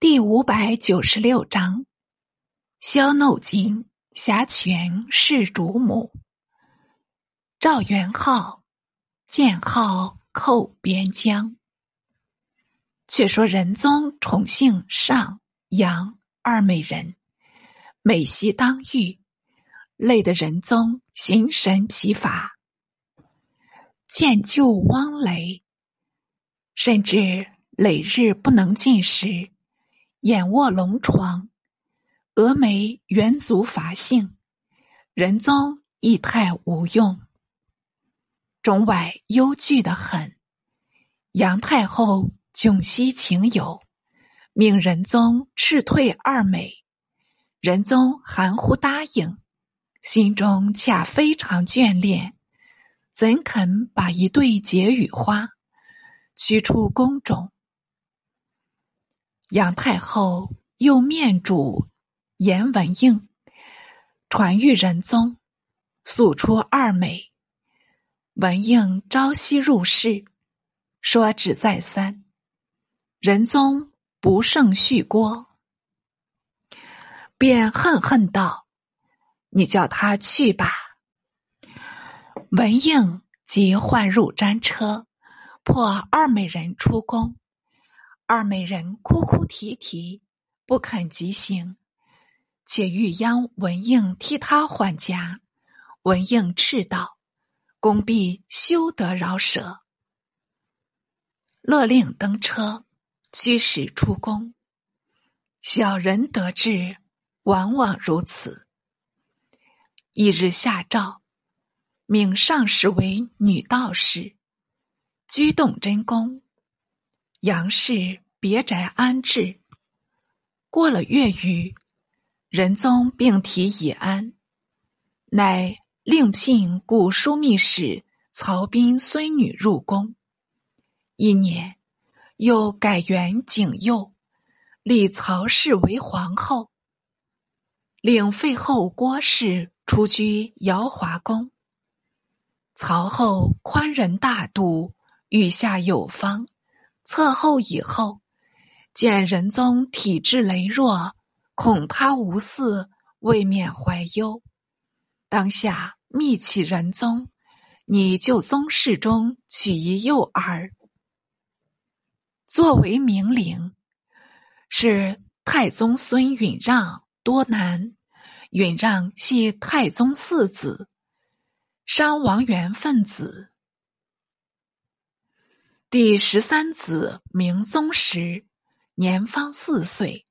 第五百九十六章：萧怒金挟权是主母。赵元昊建号寇边疆。却说仁宗宠幸上、杨二美人，美媳当狱，累得仁宗心神疲乏。见旧汪雷，甚至累日不能进食，眼卧龙床，峨眉元足乏性，仁宗亦太无用，中外忧惧的很。杨太后窘惜情友，命仁宗斥退二美，仁宗含糊答应，心中恰非常眷恋。怎肯把一对解语花驱出宫中？杨太后又面主严文应，传谕仁宗，诉出二美。文应朝夕入室，说只再三。仁宗不胜续郭，便恨恨道：“你叫他去吧。”文应即唤入战车，迫二美人出宫。二美人哭哭啼啼，不肯即行，且欲央文应替他缓颊。文应斥道：“公必休得饶舌。”勒令登车，驱使出宫。小人得志，往往如此。一日下诏。命上士为女道士，居洞真宫。杨氏别宅安置。过了月余，仁宗病体已安，乃另聘古枢密使曹彬孙女入宫。一年，又改元景佑，立曹氏为皇后，令废后郭氏出居瑶华宫。曹后宽仁大度，御下有方。侧后以后，见仁宗体质羸弱，恐他无嗣，未免怀忧。当下密启仁宗，拟就宗室中取一幼儿，作为明灵。是太宗孙允让多难，允让系太宗四子。商王元分子，第十三子明宗时，年方四岁，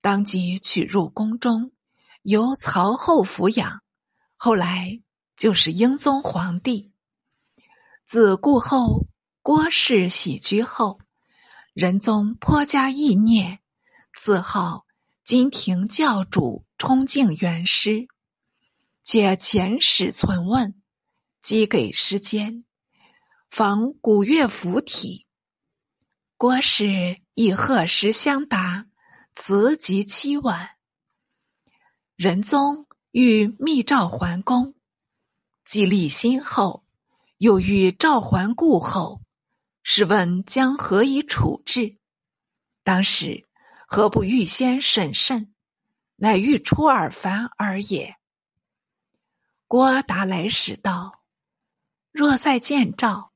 当即取入宫中，由曹后抚养。后来就是英宗皇帝。自故后郭氏喜居后，仁宗颇加意念，赐号金庭教主充敬元师，且遣使存问。即给时间，仿古乐府体。郭氏以贺时相答，辞及七万。仁宗欲密召还宫，既立新后，又欲召还故后，试问将何以处置？当时何不预先审慎？乃欲出尔反尔也。郭达来使道。若再见赵，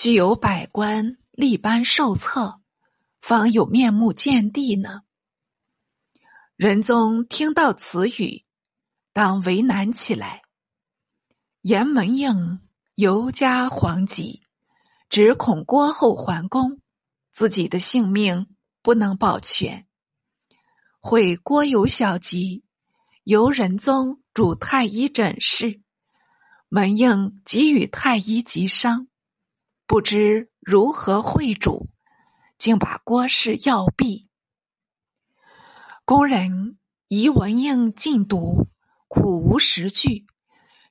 须有百官立班受册，方有面目见帝呢。仁宗听到此语，当为难起来。严文应尤加惶急，只恐郭后还宫，自己的性命不能保全。会郭有小疾，由仁宗主太医诊视。文应即与太医急商，不知如何会主，竟把郭氏要毙。工人疑文应禁毒，苦无实据，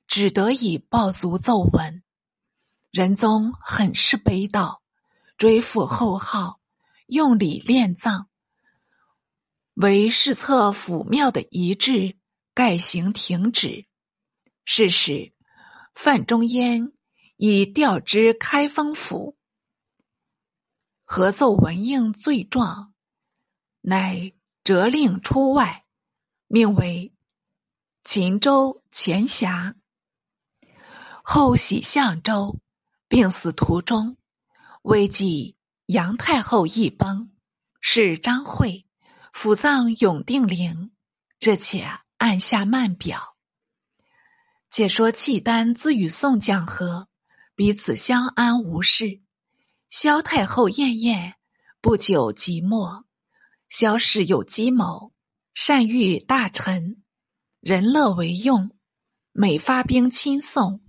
只得以暴卒奏闻。仁宗很是悲悼，追复后号，用礼殓葬，为侍侧府庙的遗志，盖行停止。是时。范仲淹已调之开封府，合奏文应罪状，乃折令出外，命为秦州前辖。后徙相州，病死途中，未及杨太后一崩，是张惠府葬永定陵。这且按下慢表。且说契丹自与宋讲和，彼此相安无事。萧太后燕燕不久即没。萧氏有计谋，善遇大臣，人乐为用。每发兵亲宋，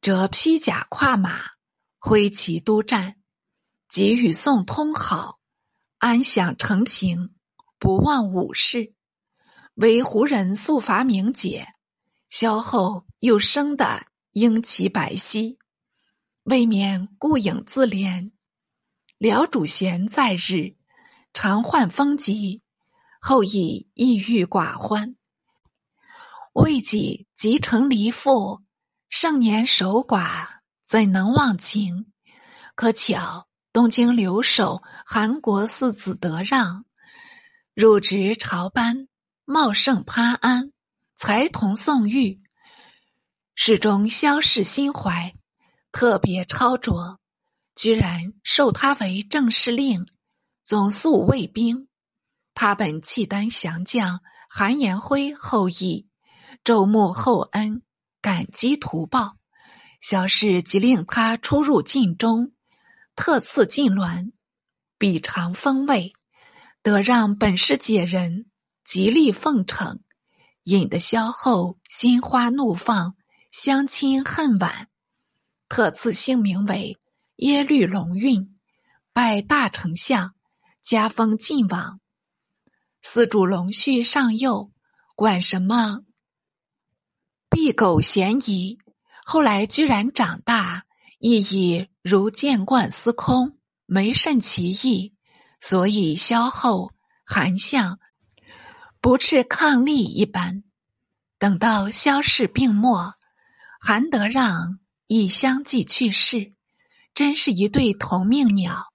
则披甲跨马，挥旗督战，即与宋通好，安享成平，不忘武事。为胡人素伐名节，萧后又生的英奇白皙，未免顾影自怜。辽主贤在日，常患风疾，后亦抑郁寡欢。未几即成离妇，盛年守寡，怎能忘情？可巧东京留守韩国四子德让入职朝班。茂盛潘安，才同宋玉，始终萧氏心怀，特别超卓，居然授他为正司令，总宿卫兵。他本契丹降将韩延辉后裔，周穆厚恩，感激图报。萧氏即令他出入晋中，特赐晋鸾，比尝风味。得让本是解人。极力奉承，引得萧后心花怒放，相亲恨晚。特赐姓名为耶律龙运，拜大丞相，加封晋王。四主龙绪上幼，管什么避狗嫌疑。后来居然长大，亦已如见惯司空，没甚奇异。所以萧后、韩相。不啻抗力一般。等到萧氏病没，韩德让亦相继去世，真是一对同命鸟。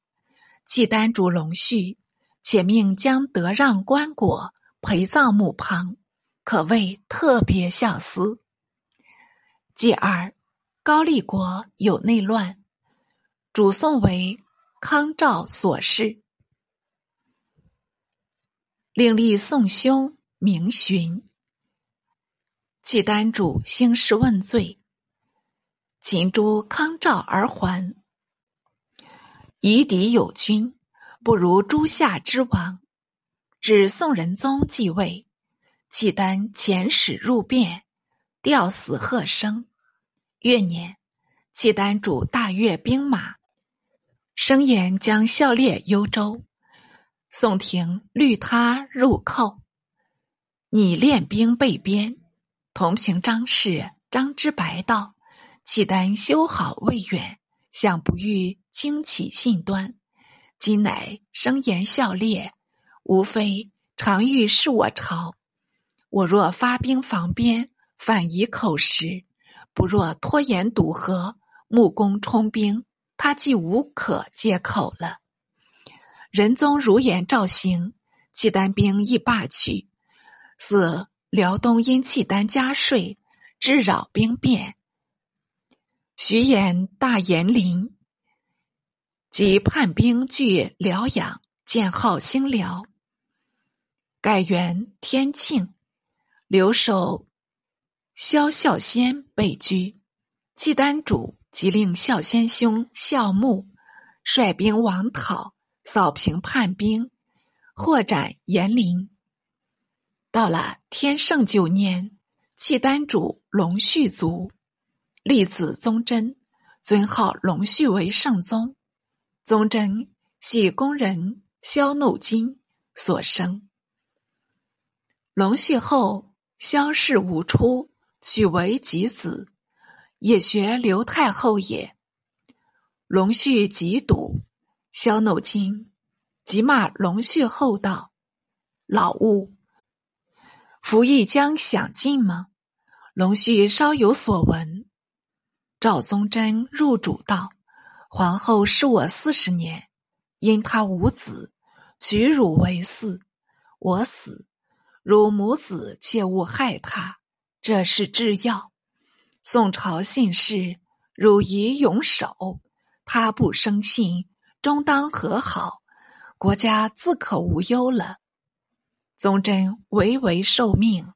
契丹主龙绪且命将德让棺椁陪葬墓旁，可谓特别孝思。继而高丽国有内乱，主宋为康赵所弑。另立宋兄明询，契丹主兴师问罪，秦诸康赵而还。夷狄有君，不如诸夏之王。指宋仁宗继位，契丹遣使入变，吊死贺生。月年，契丹主大阅兵马，声言将效列幽州。宋廷律他入寇，拟练兵备边。同平张氏张之白道：契丹修好未远，想不欲轻启信端。今乃声言笑烈，无非常欲示我朝。我若发兵防边，反以口实；不若拖延堵河，木工充兵，他既无可借口了。仁宗如言照行，契丹兵亦罢去。四辽东因契丹加税，致扰兵变。徐延大延陵，即叛兵据辽阳，建号兴辽，改元天庆。留守萧孝先被拘，契丹主即令孝先兄孝穆率兵王讨。扫平叛兵，获斩延陵。到了天圣九年，契丹主隆绪卒，立子宗真，尊号隆绪为圣宗。宗真系宫人萧怒金所生。隆绪后，萧氏无出，取为己子，也学刘太后也。隆绪极笃。萧怒金即骂龙绪后道：“老物，服役将享尽吗？”龙绪稍有所闻。赵宗贞入主道：“皇后是我四十年，因他无子，娶汝为嗣，我死，汝母子切勿害他，这是制药。宋朝信氏，汝宜永守。他不生信，终当和好，国家自可无忧了。宗真唯唯受命。